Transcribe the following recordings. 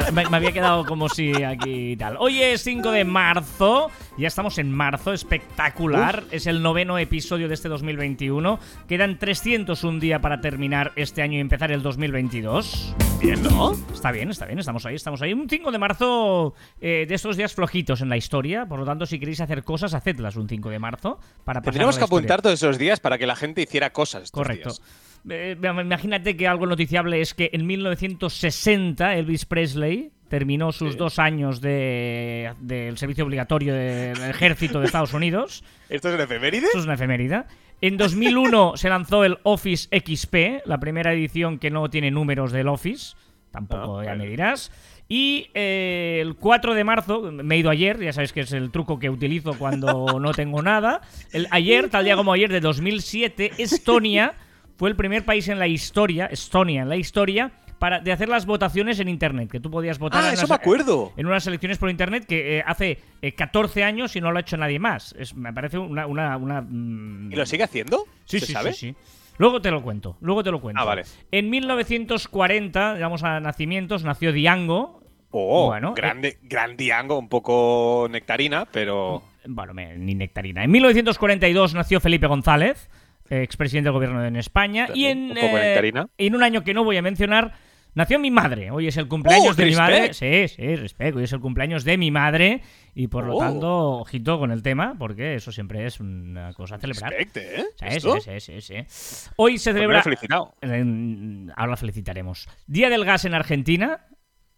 Me, me había quedado como si aquí y tal. Hoy es 5 de marzo. Ya estamos en marzo, espectacular. Es el noveno episodio de este 2021. Quedan 301 días para terminar este año y empezar el 2022. Bien, ¿no? Está bien, está bien, estamos ahí, estamos ahí. Un 5 de marzo eh, de estos días flojitos en la historia. Por lo tanto, si queréis hacer cosas, hacedlas un 5 de marzo para Tendríamos que apuntar todos esos días para que la gente hiciera cosas. estos Correcto. días. Eh, imagínate que algo noticiable es que en 1960 Elvis Presley terminó sus Sí. dos años de- del servicio obligatorio de- del ejército de Estados Unidos. ¿Esto es una efeméride? Eso es una efeméride. En 2001 se lanzó el Office XP, la primera edición que no tiene números del Office. Tampoco Ah, ya vale. me dirás. Y eh, el 4 de marzo, me he ido ayer, ya sabéis que es el truco que utilizo cuando no tengo nada. El, ayer, tal día como ayer de 2007, Estonia fue el primer país en la historia, Estonia en la historia, para, de hacer las votaciones en Internet, que tú podías votar Ah, en eso las- me acuerdo. en unas elecciones por internet que eh, hace eh, 14 años y no lo ha hecho nadie más. Es, me parece una. una, una, mm, ¿Y lo sigue haciendo? Sí, ¿Se sí, sabe? sí, sí. Luego te lo cuento, luego te lo cuento. Ah, vale. En 1940, digamos a nacimientos, nació Diango. Oh, Bueno, grande, gran Diango, un poco nectarina, pero. Bueno, me- ni nectarina. En 1942 nació Felipe González, eh, expresidente del gobierno en España. y en, un eh, nectarina. en un año que no voy a mencionar, nació mi madre. Hoy es el cumpleaños ¡Oh, de mi madre. Sí, sí, respeto. Hoy es el cumpleaños de mi madre. Y por lo Oh. tanto, ojito con el tema, porque eso siempre es una cosa a celebrar. Respecte, ¿eh? Sí, sí, sí, sí, sí. Hoy se Pues celebra. felicitado. Eh, Ahora felicitaremos. Día del gas en Argentina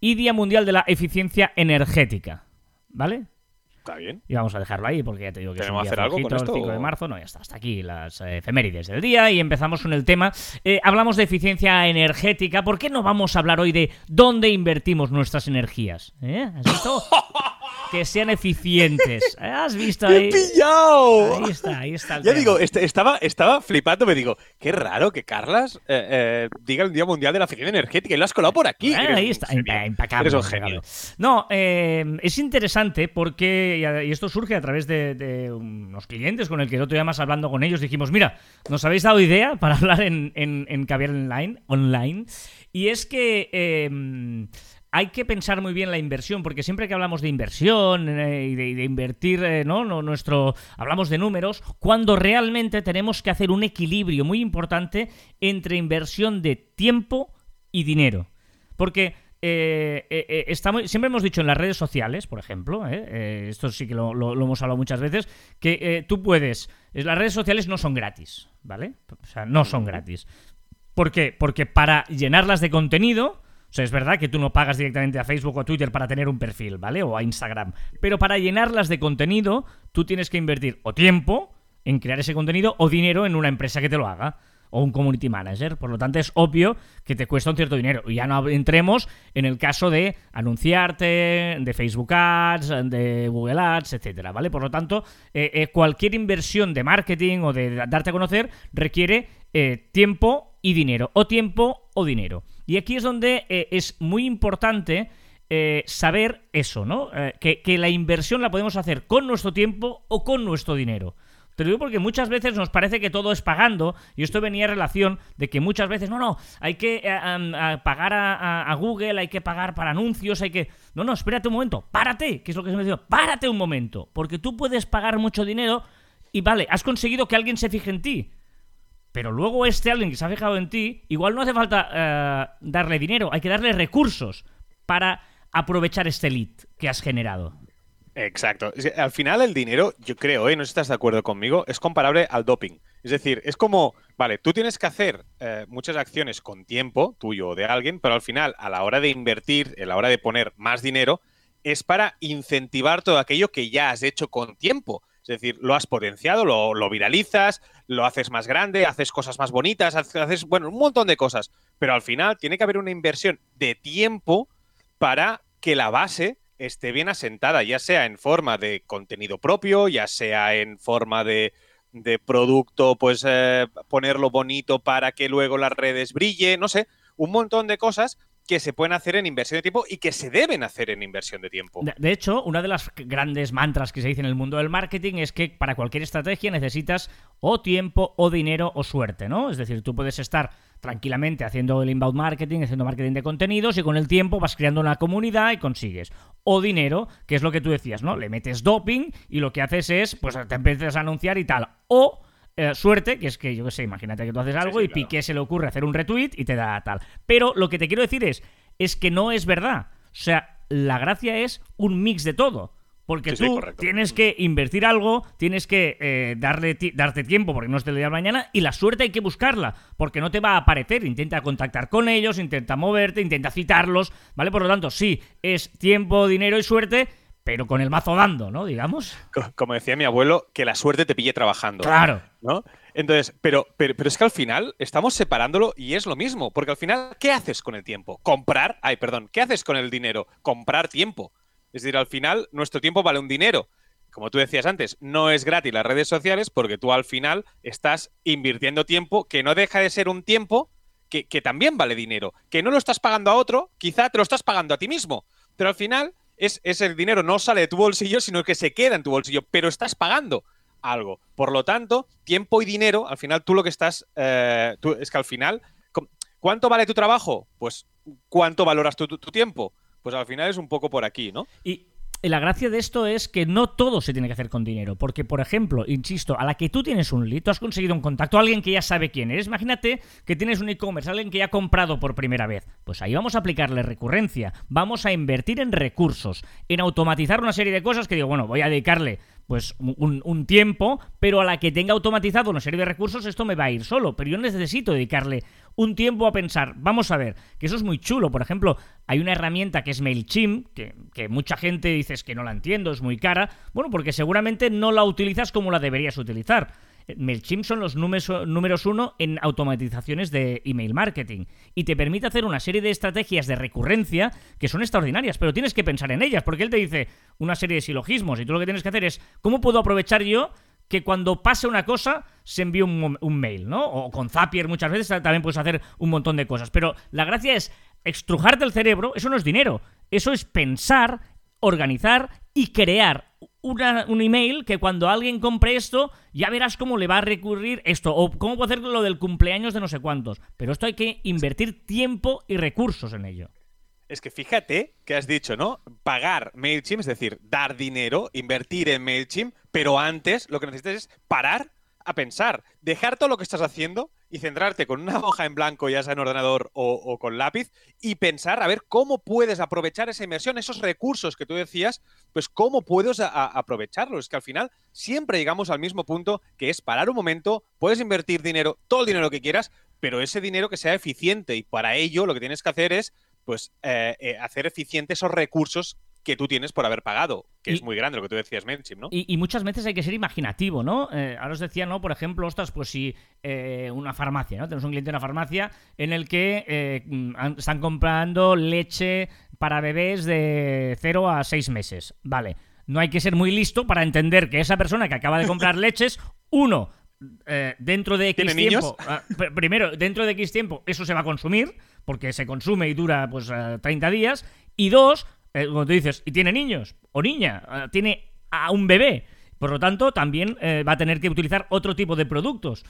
y Día Mundial de la Eficiencia Energética. ¿Vale? Está bien. Y vamos a dejarlo ahí porque ya te digo que es un ¿Tenemos día hacer algo con esto el 5 de marzo. No, ya está, hasta aquí las eh, efemérides del día y empezamos con el tema. Eh, hablamos de eficiencia energética. ¿Por qué no vamos a hablar hoy de dónde invertimos nuestras energías? ¿Eh? ¿Has visto? que sean eficientes. ¿Has visto ¡Te he ahí? pillado! Ahí está, ahí está el Ya tema. digo, est- estaba, estaba flipando, me digo, qué raro que Carlas eh, eh, diga el Día Mundial de la Eficiencia Energética y lo has colado por aquí. Ah, ahí está, impecable. Eres un genio. No, eh, es interesante porque, y esto surge a través de, de unos clientes con el que el otro día más hablando con ellos, dijimos, mira, nos habéis dado idea para hablar en, en, en Caviar Online, online, y es que... hay que pensar muy bien la inversión, porque siempre que hablamos de inversión eh, y de, invertir, eh, ¿no? Nuestro, hablamos de números, cuando realmente tenemos que hacer un equilibrio muy importante entre inversión de tiempo y dinero. Porque eh, eh, eh, siempre hemos dicho en las redes sociales, por ejemplo, esto sí que lo, lo- hemos hablado muchas veces, que tú puedes, las redes sociales no son gratis, ¿vale? O sea, no son gratis. ¿Por qué? Porque para llenarlas de contenido, o sea, es verdad que tú no pagas directamente a Facebook o a Twitter para tener un perfil, ¿vale? O a Instagram. Pero para llenarlas de contenido, tú tienes que invertir o tiempo en crear ese contenido o dinero en una empresa que te lo haga. O un community manager. Por lo tanto, es obvio que te cuesta un cierto dinero. Y ya no entremos en el caso de anunciarte, de Facebook Ads, de Google Ads, etcétera, ¿vale? Por lo tanto, eh, eh, cualquier inversión de marketing o de darte a conocer requiere eh, tiempo y dinero. O tiempo o dinero. Y aquí es donde eh, es muy importante eh, saber eso, ¿no? Eh, que, que la inversión la podemos hacer con nuestro tiempo o con nuestro dinero. Te lo digo porque muchas veces nos parece que todo es pagando, y esto venía en relación de que muchas veces, no, no, hay que pagar a, a- a Google, hay que pagar para anuncios, hay que... No, no, espérate un momento, párate, que es lo que se me dice, párate un momento, porque tú puedes pagar mucho dinero y vale, has conseguido que alguien se fije en ti, pero luego este alguien que se ha fijado en ti, igual no hace falta eh, darle dinero, hay que darle recursos para aprovechar este lead que has generado. Exacto. Al final el dinero, yo creo, ¿eh? no sé si estás de acuerdo conmigo, es comparable al doping. Es decir, es como, vale, tú tienes que hacer eh, muchas acciones con tiempo, tuyo o de alguien, pero al final, a la hora de invertir, a la hora de poner más dinero, es para incentivar todo aquello que ya has hecho con tiempo. Es decir, lo has potenciado, lo, viralizas, lo haces más grande, haces cosas más bonitas, haces, bueno, un montón de cosas. Pero al final tiene que haber una inversión de tiempo para que la base esté bien asentada, ya sea en forma de contenido propio, ya sea en forma de, producto, pues eh, ponerlo bonito para que luego las redes brille, no sé, un montón de cosas que se pueden hacer en inversión de tiempo y que se deben hacer en inversión de tiempo. De, hecho, una de las grandes mantras que se dice en el mundo del marketing es que para cualquier estrategia necesitas o tiempo o dinero o suerte, ¿no? Es decir, tú puedes estar tranquilamente haciendo el inbound marketing, haciendo marketing de contenidos y con el tiempo vas creando una comunidad y consigues. O dinero, que es lo que tú decías, ¿no? Le metes doping y lo que haces es, pues te empiezas a anunciar y tal. O eh, suerte, que es que yo qué sé, imagínate que tú haces algo y Piqué se le ocurre hacer un retweet y te da tal. Pero lo que te quiero decir es, es que no es verdad. O sea, la gracia es un mix de todo. Porque tú tienes que invertir algo, tienes que eh, darle darte tiempo porque no es del día de mañana y la suerte hay que buscarla porque no te va a aparecer. Intenta contactar con ellos, intenta moverte, intenta citarlos, ¿vale? Por lo tanto, sí, es tiempo, dinero y suerte, pero con el mazo dando, ¿no? Digamos. Como decía mi abuelo, que la suerte te pille trabajando. Claro. ¿No? Entonces, pero, pero, pero, es que al final estamos separándolo y es lo mismo, porque al final, ¿qué haces con el tiempo? Comprar, ay, perdón, ¿qué haces con el dinero? Comprar tiempo. Es decir, al final, nuestro tiempo vale un dinero. Como tú decías antes, no es gratis las redes sociales porque tú al final estás invirtiendo tiempo que no deja de ser un tiempo que, que también vale dinero. Que no lo estás pagando a otro, quizá te lo estás pagando a ti mismo. Pero al final es, el dinero no sale de tu bolsillo, sino que se queda en tu bolsillo, pero estás pagando algo. Por lo tanto, tiempo y dinero, al final tú lo que estás, eh, es que al final, ¿cuánto vale tu trabajo? Pues, ¿cuánto valoras tu, tu, tiempo? Pues al final es un poco por aquí, ¿no? Y la gracia de esto es que no todo se tiene que hacer con dinero. Porque, por ejemplo, insisto, a la que tú tienes un lead, tú has conseguido un contacto, alguien que ya sabe quién eres. Imagínate que tienes un e-commerce, alguien que ya ha comprado por primera vez. Pues ahí vamos a aplicarle recurrencia. Vamos a invertir en recursos, en automatizar una serie de cosas que digo, bueno, voy a dedicarle pues un, tiempo, pero a la que tenga automatizado una serie de recursos, esto me va a ir solo. Pero yo necesito dedicarle un tiempo a pensar, vamos a ver, que eso es muy chulo. Por ejemplo, hay una herramienta que es MailChimp, que, mucha gente dice que no la entiendo, es muy cara. Bueno, porque seguramente no la utilizas como la deberías utilizar. MailChimp son los números, uno en automatizaciones de email marketing y te permite hacer una serie de estrategias de recurrencia que son extraordinarias, pero tienes que pensar en ellas porque él te dice una serie de silogismos y tú lo que tienes que hacer es cómo puedo aprovechar yo que cuando pase una cosa se envíe un, mail, ¿no? O con Zapier muchas veces también puedes hacer un montón de cosas. Pero la gracia es extrujarte el cerebro, eso no es dinero, eso es pensar, organizar y crear un email que cuando alguien compre esto, ya verás cómo le va a recurrir esto, o cómo puede hacer lo del cumpleaños de no sé cuántos. Pero esto hay que invertir tiempo y recursos en ello. Es que fíjate que has dicho, ¿no? Pagar MailChimp, es decir, dar dinero, invertir en MailChimp, pero antes lo que necesitas es parar a pensar, dejar todo lo que estás haciendo y centrarte con una hoja en blanco, ya sea en ordenador o, con lápiz, y pensar a ver cómo puedes aprovechar esa inversión, esos recursos que tú decías, pues cómo puedes aprovecharlos. Es que al final siempre llegamos al mismo punto, que es parar un momento, puedes invertir dinero, todo el dinero que quieras, pero ese dinero que sea eficiente y para ello lo que tienes que hacer es pues eh, eh, hacer eficiente esos recursos que tú tienes por haber pagado, que es muy grande lo que tú decías, MailChimp, ¿no? Y, muchas veces hay que ser imaginativo, ¿no? Eh, ahora os decía, ¿no? Por ejemplo, ostras, pues si eh, una farmacia, ¿no? Tenemos un cliente en una farmacia en el que eh, están comprando leche para bebés de 0 a 6 meses. Vale, no hay que ser muy listo para entender que esa persona que acaba de comprar leches, uno, dentro de X tiempo, ah, primero, dentro de X tiempo, eso se va a consumir, porque se consume y dura pues 30 días, y dos, eh, como tú dices, y tiene niños o niña, eh, tiene a un bebé. Por lo tanto, también eh, va a tener que utilizar otro tipo de productos.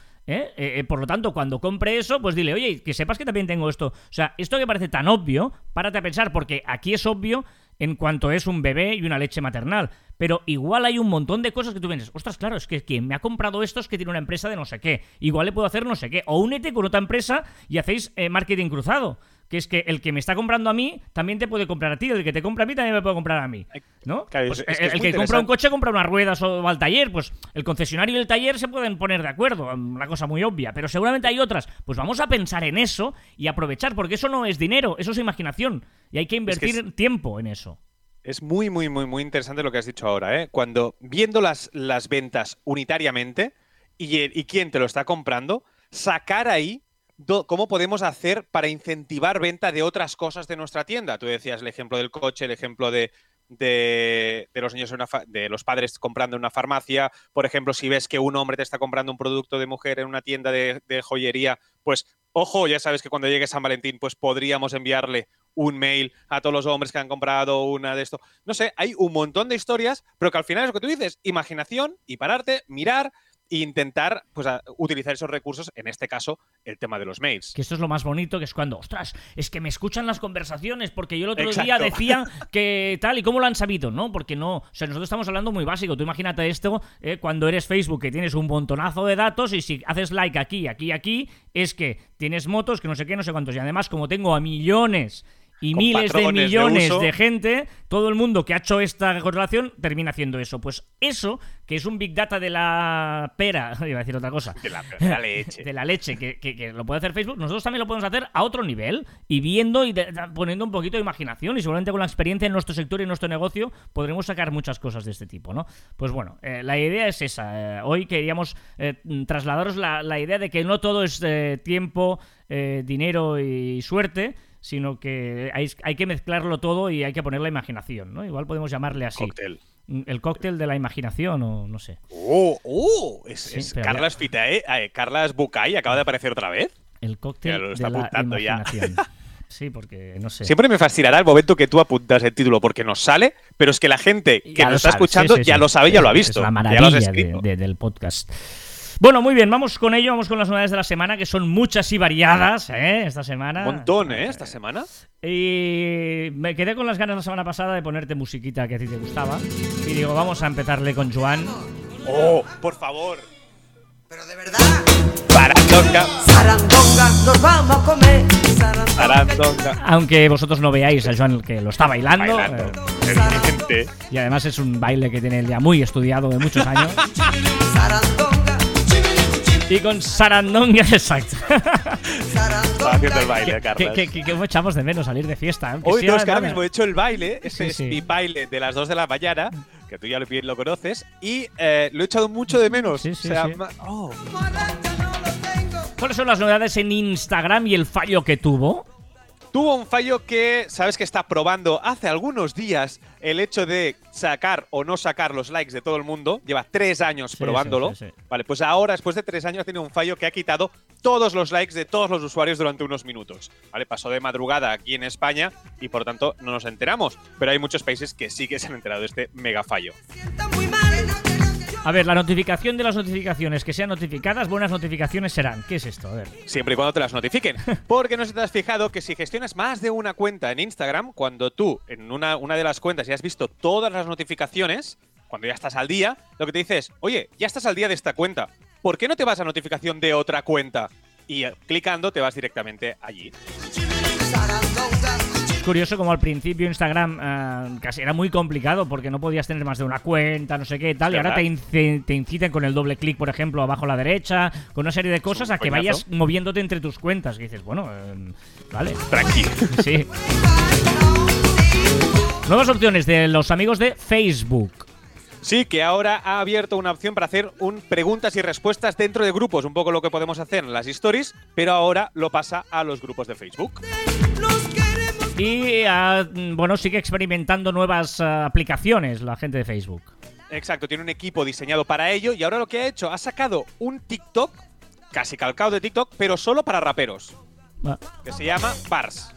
por lo tanto, cuando compre eso, pues dile, oye, que sepas que también tengo esto. O sea, esto que parece tan obvio, párate a pensar, porque aquí es obvio en cuanto es un bebé y una leche maternal. Pero igual hay un montón de cosas que tú vienes, ostras, claro, es que quien me ha comprado esto es que tiene una empresa de no sé qué. Igual le puedo hacer no sé qué. O únete con otra empresa y hacéis marketing cruzado que es que el que me está comprando a mí también te puede comprar a ti, el que te compra a mí también me puede comprar a mí, ¿no? Pues el, que compra un coche compra unas ruedas o va al taller, pues el concesionario y el taller se pueden poner de acuerdo, una cosa muy obvia, pero seguramente hay otras. Pues vamos a pensar en eso y aprovechar, porque eso no es dinero, eso es imaginación y hay que invertir tiempo en eso. Es muy, muy, muy, muy interesante lo que has dicho ahora, ¿eh? Cuando viendo las, las ventas unitariamente y, y quién te lo está comprando, sacar ahí cómo podemos hacer para incentivar venta de otras cosas de nuestra tienda. Tú decías el ejemplo del coche, el ejemplo de, de, los niños de los padres comprando en una farmacia. Por ejemplo, si ves que un hombre te está comprando un producto de mujer en una tienda de, de joyería, pues ojo, ya sabes que cuando llegue San Valentín, pues podríamos enviarle un mail a todos los hombres que han comprado una de esto. No sé, hay un montón de historias, pero que al final es lo que tú dices, imaginación y pararte, mirar e intentar pues, utilizar esos recursos, en este caso, el tema de los mails. Que esto es lo más bonito, que es cuando, ostras, es que me escuchan las conversaciones, porque yo el otro día decía que tal, y cómo lo han sabido, ¿no? Porque no, o sea, nosotros estamos hablando muy básico. Tú imagínate esto eh, cuando eres Facebook, que tienes un montonazo de datos, y si haces like aquí, aquí, aquí, es que tienes motos, que no sé qué, no sé cuántos. Y además, como tengo a millones y miles de millones de, gente, todo el mundo que ha hecho esta correlación termina haciendo eso. Pues eso, que es un big data de la pera, iba a decir otra cosa. De la, leche. de la leche, que, lo puede hacer Facebook, nosotros también lo podemos hacer a otro nivel y viendo y poniendo un poquito de imaginación y seguramente con la experiencia en nuestro sector y en nuestro negocio podremos sacar muchas cosas de este tipo, ¿no? Pues bueno, eh, la idea es esa. Eh, hoy queríamos eh, trasladaros la, la, idea de que no todo es tiempo, dinero y suerte, sino que hay, que mezclarlo todo y hay que poner la imaginación, ¿no? Igual podemos llamarle así. Cóctel. Mm, el cóctel de la imaginación o no sé. ¡Oh! oh es, Carlas Fitae, eh, Carlas Bucay acaba de aparecer otra vez. El cóctel de la imaginación. Sí, porque no sé. Siempre me fascinará el momento que tú apuntas el título porque nos sale, pero es que la gente que nos está escuchando ya lo sabe, ya lo ha visto. Es la maravilla del podcast. Bueno, muy bien, vamos con ello, vamos con las novedades de la semana, que son muchas y variadas, ¿eh? Esta semana. Un montón, ¿eh? Esta semana. Y me quedé con las ganas la semana pasada de ponerte musiquita que a ti te gustaba. Y digo, vamos a empezarle con Joan. ¡Oh, por favor! Pero de verdad. Sarandonga. Sarandonga, nos vamos a comer. Sarandonga. Aunque vosotros no veáis a Joan que lo está bailando. bailando. Eh, y además es un baile que tiene ya muy estudiado de muchos años. Sarandonga. Y con Sarandonga, exacto. haciendo el baile, Carlos. ¿Qué, qué, echamos de menos salir de fiesta? Hoy, no, es que ahora mismo he hecho el baile, ese es mi baile de las 2 de la mañana, que tú ya lo, lo conoces, y eh, lo he echado mucho de menos. Sí, sí, o sea, oh. ¿Cuáles son las novedades en Instagram y el fallo que tuvo? Tuvo un fallo que, sabes que está probando hace algunos días el hecho de sacar o no sacar los likes de todo el mundo. Lleva tres años probándolo. vale, pues ahora, después de tres años, ha tenido un fallo que ha quitado todos los likes de todos los usuarios durante unos minutos. Vale, pasó de madrugada aquí en España y por tanto no nos enteramos. Pero hay muchos países que sí que se han enterado de este mega fallo. A ver, la notificación de las notificaciones que sean notificadas, buenas notificaciones serán. ¿Qué es esto? A ver. Siempre y cuando te las notifiquen. Porque no se te has fijado que si gestionas más de una cuenta en Instagram, cuando tú en una, una de las cuentas ya has visto todas las notificaciones, cuando ya estás al día, lo que te dice es, oye, ya estás al día de esta cuenta. ¿Por qué no te vas a notificación de otra cuenta? Y eh, clicando te vas directamente allí curioso como al principio Instagram eh, casi era muy complicado porque no podías tener más de una cuenta, no sé qué tal, y ahora te, inciten con el doble clic, por ejemplo, abajo a la derecha, con una serie de cosas a que vayas moviéndote entre tus cuentas. Y dices, bueno, eh, vale. Tranquilo. Sí. Nuevas opciones de los amigos de Facebook. Sí, que ahora ha abierto una opción para hacer un preguntas y respuestas dentro de grupos, un poco lo que podemos hacer en las stories, pero ahora lo pasa a los grupos de Facebook. Y ah, bueno, sigue experimentando nuevas ah, aplicaciones la gente de Facebook. Exacto, tiene un equipo diseñado para ello y ahora lo que ha hecho, ha sacado un TikTok, casi calcado de TikTok, pero solo para raperos. Ah. Que se llama Bars.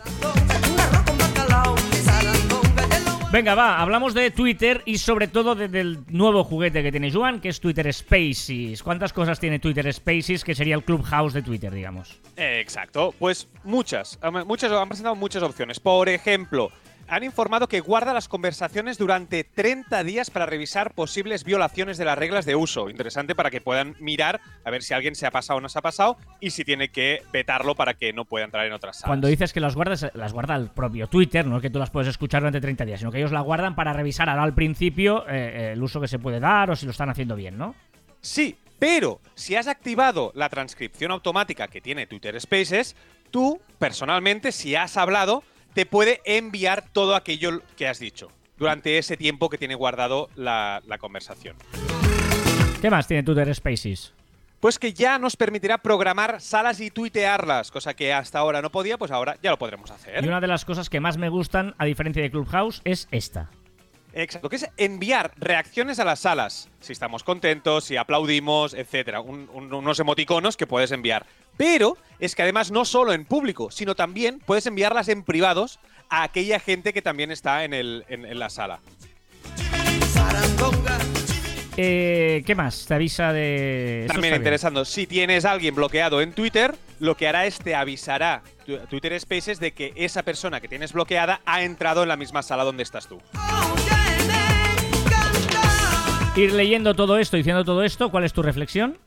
Venga, va, hablamos de Twitter y sobre todo del nuevo juguete que tiene Juan, que es Twitter Spaces. ¿Cuántas cosas tiene Twitter Spaces, que sería el clubhouse de Twitter, digamos? exacto, pues muchas. Muchas han presentado muchas opciones. Por ejemplo, han informado que guarda las conversaciones durante 30 días para revisar posibles violaciones de las reglas de uso. Interesante para que puedan mirar a ver si alguien se ha pasado o no se ha pasado y si tiene que vetarlo para que no pueda entrar en otras salas. Cuando dices que las guardas, las guarda el propio Twitter, no es que tú las puedes escuchar durante 30 días, sino que ellos la guardan para revisar ahora al principio eh, eh, el uso que se puede dar o si lo están haciendo bien, ¿no? Sí, pero si has activado la transcripción automática que tiene Twitter Spaces, tú, personalmente, si has hablado, te puede enviar todo aquello que has dicho durante ese tiempo que tiene guardado la, conversación. ¿Qué más tiene Twitter Spaces? Pues que ya nos permitirá programar salas y tuitearlas, cosa que hasta ahora no podía, pues ahora ya lo podremos hacer. Y una de las cosas que más me gustan, a diferencia de Clubhouse, es esta. Exacto, que es enviar reacciones a las salas. Si estamos contentos, si aplaudimos, etcétera. Un- un- unos emoticonos que puedes enviar. Pero es que además no solo en público, sino también puedes enviarlas en privados a aquella gente que también está en, el, en- en la sala. Eh, ¿Qué más? Te avisa de. También bien. interesando, si tienes a alguien bloqueado en Twitter, lo que hará es te avisará Twitter Spaces de que esa persona que tienes bloqueada ha entrado en la misma sala donde estás tú. Oh. Ir leyendo todo esto, diciendo todo esto, ¿cuál es tu reflexión?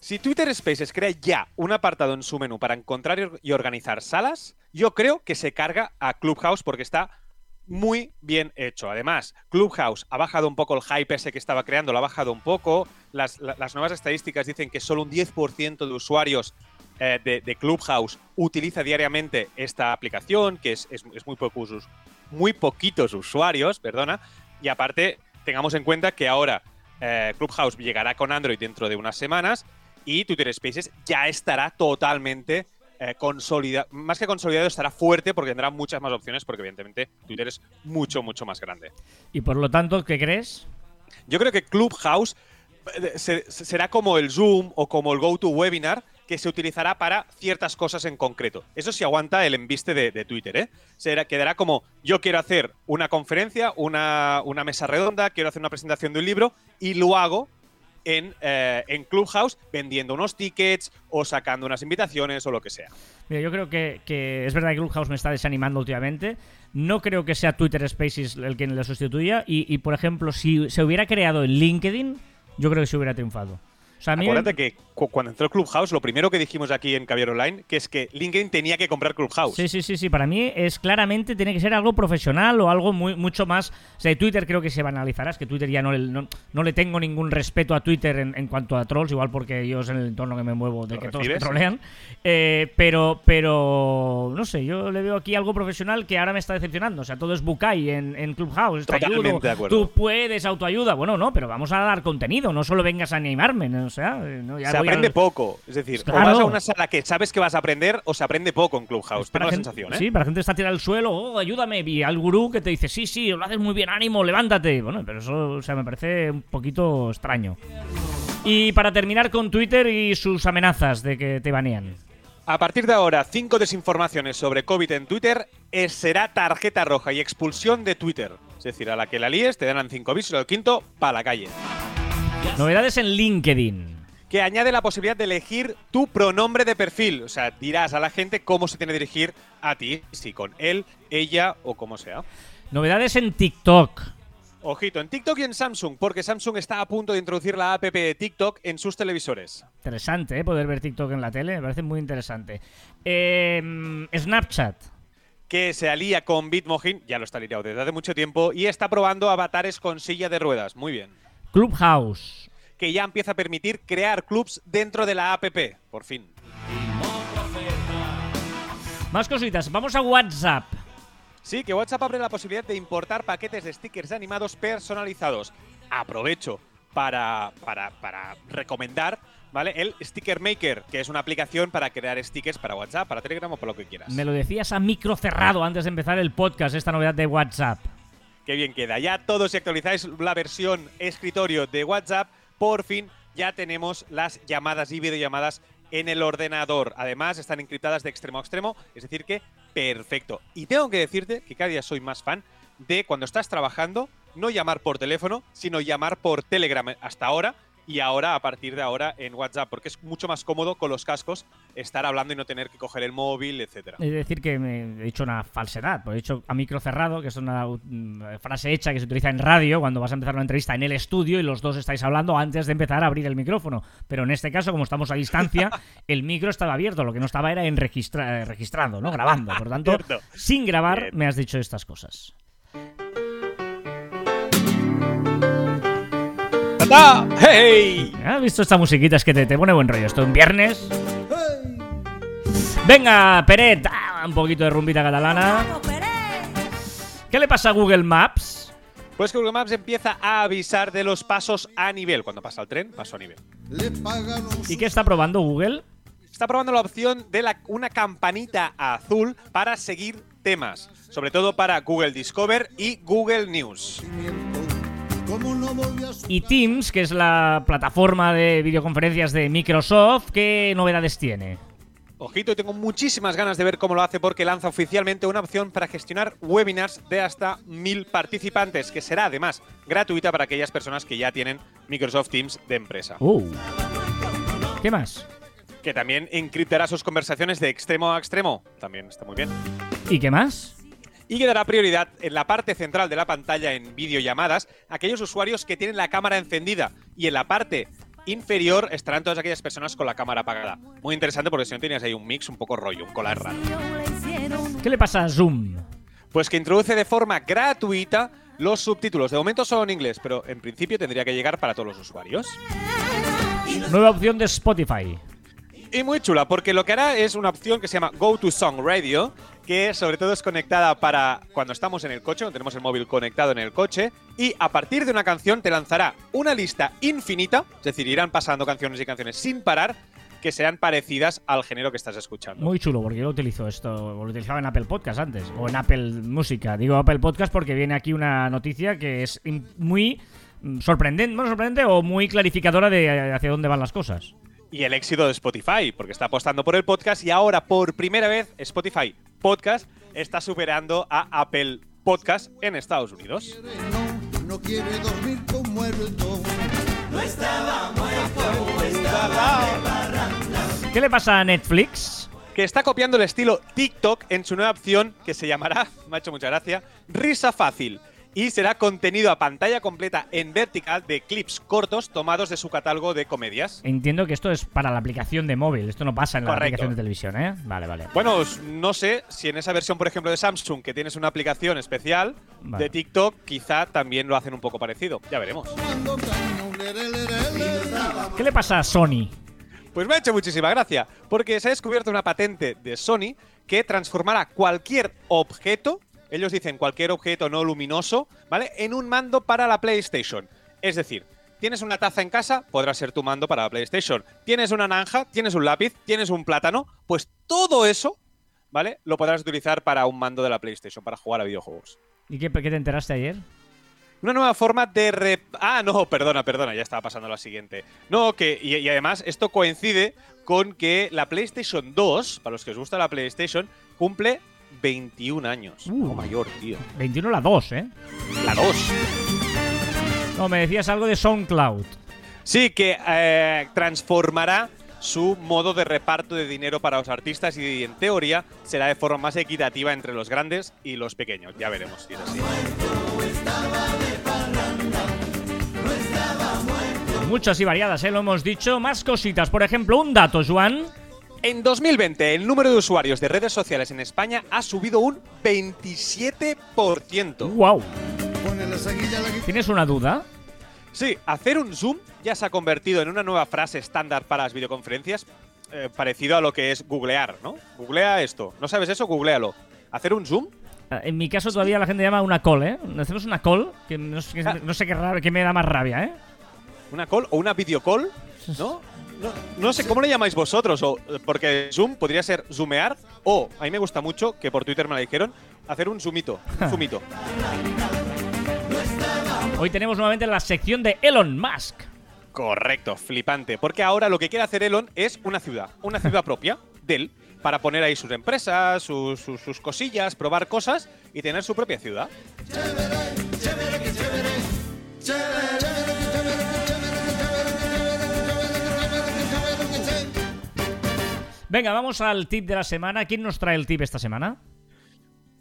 Si Twitter Spaces crea ya un apartado en su menú para encontrar y or- y organizar salas, yo creo que se carga a Clubhouse porque está muy bien hecho. Además, Clubhouse ha bajado un poco el hype ese que estaba creando, lo ha bajado un poco. Las, la- las nuevas estadísticas dicen que solo un 10% de usuarios eh, de, Clubhouse utiliza diariamente esta aplicación, que es, muy, pocos, muy poquitos usuarios, perdona. Y aparte, tengamos en cuenta que ahora eh, Clubhouse llegará con Android dentro de unas semanas y Twitter Spaces ya estará totalmente eh, consolidado. Más que consolidado, estará fuerte porque tendrá muchas más opciones porque evidentemente Twitter es mucho, mucho más grande. Y por lo tanto, ¿qué crees? Yo creo que Clubhouse eh, se- se- será como el Zoom o como el GoToWebinar que se utilizará para ciertas cosas en concreto. Eso sí aguanta el embiste de, Twitter, ¿eh? Será, quedará como yo quiero hacer una conferencia, una, una mesa redonda, quiero hacer una presentación de un libro y lo hago en, eh, en Clubhouse vendiendo unos tickets o sacando unas invitaciones o lo que sea. Mira, yo creo que, que es verdad que Clubhouse me está desanimando últimamente. No creo que sea Twitter Spaces el que le sustituya. Y, y, por ejemplo, si se hubiera creado en LinkedIn, yo creo que se hubiera triunfado. O sea, me- Acuérdate que cu- cuando entró Clubhouse, lo primero que dijimos aquí en Caviar Online, que es que LinkedIn tenía que comprar Clubhouse. Sí, sí, sí, sí. Para mí es claramente tiene que ser algo profesional o algo muy, mucho más. O sea, Twitter creo que se banalizará. Es que Twitter ya no le, no, no le tengo ningún respeto a Twitter en, en cuanto a trolls, igual porque yo es en el entorno que me muevo de ¿Lo que todos me trolean. Eh, pero, pero no sé, yo le veo aquí algo profesional que ahora me está decepcionando. O sea, todo es Bukai en, en Clubhouse. Te ayudo, Totalmente de acuerdo. Tú puedes autoayuda. Bueno, no, pero vamos a dar contenido. No solo vengas a animarme. ¿no? O sea, eh, no, ya se aprende poco. Es decir, Claro. o vas a una sala que sabes que vas a aprender o se aprende poco en Clubhouse. Tengo la gente, sensación, ¿eh? Sí, para gente está tirada al suelo, oh, ayúdame, y al gurú que te dice, sí, sí, lo haces muy bien, ánimo, levántate. Bueno, pero eso, o sea, me parece un poquito extraño. Y para terminar con Twitter y sus amenazas de que te banean. A partir de ahora, cinco desinformaciones sobre COVID en Twitter eh, será tarjeta roja y expulsión de Twitter. Es decir, a la que la líes te dan cinco avisos y al quinto, para la calle. Novedades en LinkedIn. Que añade la posibilidad de elegir tu pronombre de perfil. O sea, dirás a la gente cómo se tiene que dirigir a ti, si con él, ella o como sea. Novedades en TikTok. Ojito, en TikTok y en Samsung, porque Samsung está a punto de introducir la app de TikTok en sus televisores. Interesante, ¿eh? Poder ver TikTok en la tele, me parece muy interesante. Eh, Snapchat. que se alía con Bitmoji, ya lo está aliado desde hace mucho tiempo, y está probando avatares con silla de ruedas. Muy bien. Clubhouse. Que ya empieza a permitir crear clubs dentro de la app, por fin. Más cositas, vamos a WhatsApp. Sí, que WhatsApp abre la posibilidad de importar paquetes de stickers animados personalizados. Aprovecho para, para, para recomendar, ¿vale? El Sticker Maker, que es una aplicación para crear stickers para WhatsApp, para Telegram o para lo que quieras. Me lo decías a micro cerrado antes de empezar el podcast, esta novedad de WhatsApp. Qué bien queda. Ya todos, si actualizáis la versión escritorio de WhatsApp, por fin ya tenemos las llamadas y videollamadas en el ordenador. Además, están encriptadas de extremo a extremo, es decir que perfecto. Y tengo que decirte que cada día soy más fan de cuando estás trabajando, no llamar por teléfono, sino llamar por Telegram hasta ahora y ahora, a partir de ahora, en WhatsApp, porque es mucho más cómodo con los cascos estar hablando y no tener que coger el móvil, etcétera. Es decir, que me he dicho una falsedad, porque he dicho a micro cerrado, que es una mm, frase hecha que se utiliza en radio cuando vas a empezar una entrevista en el estudio y los dos estáis hablando antes de empezar a abrir el micrófono. Pero en este caso, como estamos a distancia, el micro estaba abierto, lo que no estaba era en registra- eh, registrado, ¿no? Grabando. Por tanto, Cierto. sin grabar Bien. me has dicho estas cosas. ¡Tata! ¡Hey! ¿Has visto esta musiquita? Es que te, te pone buen rollo. Esto un viernes. Venga, Peret, ah, un poquito de rumbita catalana. ¿Qué le pasa a Google Maps? Pues que Google Maps empieza a avisar de los pasos a nivel. Cuando pasa el tren, paso a nivel. ¿Y qué está probando Google? Está probando la opción de la- una campanita azul para seguir temas, sobre todo para Google Discover y Google News. Y Teams, que es la plataforma de videoconferencias de Microsoft, ¿qué novedades tiene? Ojito, y tengo muchísimas ganas de ver cómo lo hace porque lanza oficialmente una opción para gestionar webinars de hasta mil participantes, que será además gratuita para aquellas personas que ya tienen Microsoft Teams de empresa. Uh. ¿Qué más? Que también encriptará sus conversaciones de extremo a extremo. También está muy bien. ¿Y qué más? Y que dará prioridad en la parte central de la pantalla en videollamadas a aquellos usuarios que tienen la cámara encendida y en la parte inferior estarán todas aquellas personas con la cámara apagada. Muy interesante porque si no tenías ahí un mix un poco rollo, un colar raro. ¿Qué le pasa a Zoom? Pues que introduce de forma gratuita los subtítulos. De momento solo en inglés, pero en principio tendría que llegar para todos los usuarios. Nueva opción de Spotify. Y muy chula, porque lo que hará es una opción que se llama Go to Song Radio, que sobre todo es conectada para cuando estamos en el coche, no tenemos el móvil conectado en el coche, y a partir de una canción te lanzará una lista infinita, es decir, irán pasando canciones y canciones sin parar, que sean parecidas al género que estás escuchando. Muy chulo, porque yo lo utilizo esto, lo utilizaba en Apple Podcast antes, o en Apple Música. Digo Apple Podcast porque viene aquí una noticia que es muy mm, sorprendente, bueno, sorprendente o muy clarificadora de eh, hacia dónde van las cosas. Y el éxito de Spotify, porque está apostando por el podcast y ahora por primera vez Spotify Podcast está superando a Apple Podcast en Estados Unidos. No, no quiere dormir con muerto. ¿Qué le pasa a Netflix? que está copiando el estilo TikTok en su nueva opción que se llamará, me ha hecho mucha gracia, Risa Fácil. Y será contenido a pantalla completa en vertical de clips cortos tomados de su catálogo de comedias. Entiendo que esto es para la aplicación de móvil, esto no pasa en la Correcto. aplicación de televisión, ¿eh? Vale, vale. Bueno, no sé si en esa versión, por ejemplo, de Samsung, que tienes una aplicación especial Vale. de TikTok, quizá también lo hacen un poco parecido. Ya veremos. ¿Qué le pasa a Sony? Pues me ha hecho muchísima gracia, porque se ha descubierto una patente de Sony que transformará cualquier objeto, ellos dicen cualquier objeto no luminoso, ¿vale? En un mando para la PlayStation. Es decir, tienes una taza en casa, podrá ser tu mando para la PlayStation. Tienes una naranja, tienes un lápiz, tienes un plátano, pues todo eso, ¿vale? Lo podrás utilizar para un mando de la PlayStation, para jugar a videojuegos. ¿Y qué, qué te enteraste ayer? Una nueva forma de rep- Ah, no, perdona, perdona, ya estaba pasando a la siguiente. No, que. Y, y además, esto coincide con que la PlayStation 2, para los que os gusta la PlayStation, cumple 21 años. Uh. Mayor, tío. 21 la 2, ¿eh? La 2. No, me decías algo de SoundCloud. Sí, que eh, transformará su modo de reparto de dinero para los artistas y en teoría será de forma más equitativa entre los grandes y los pequeños. Ya veremos si es así. Muchas y variadas, ¿eh? Lo hemos dicho. Más cositas. Por ejemplo, un dato, Juan. En 2020, el número de usuarios de redes sociales en España ha subido un 27%. ¡Wow! ¿Tienes una duda? Sí, hacer un zoom ya se ha convertido en una nueva frase estándar para las videoconferencias, eh, parecido a lo que es googlear, ¿no? Googlea esto. ¿No sabes eso? Googlealo. ¿Hacer un zoom? Ah, En mi caso todavía la gente llama una call, ¿eh? Hacemos una call, que no sé, Ah. no sé qué, raro, qué me da más rabia, ¿eh? ¿Una call o una videocall? ¿No? No, no sé, ¿cómo le llamáis vosotros? O, porque zoom podría ser zoomear o, a mí me gusta mucho, que por Twitter me lo dijeron, hacer un zoomito. Un zoomito. Hoy tenemos nuevamente la sección de Elon Musk. Correcto, flipante. Porque ahora lo que quiere hacer Elon es una ciudad, una ciudad propia de él, para poner ahí sus empresas, sus, sus- sus cosillas, probar cosas y tener su propia ciudad. Venga, vamos al tip de la semana. ¿Quién nos trae el tip esta semana?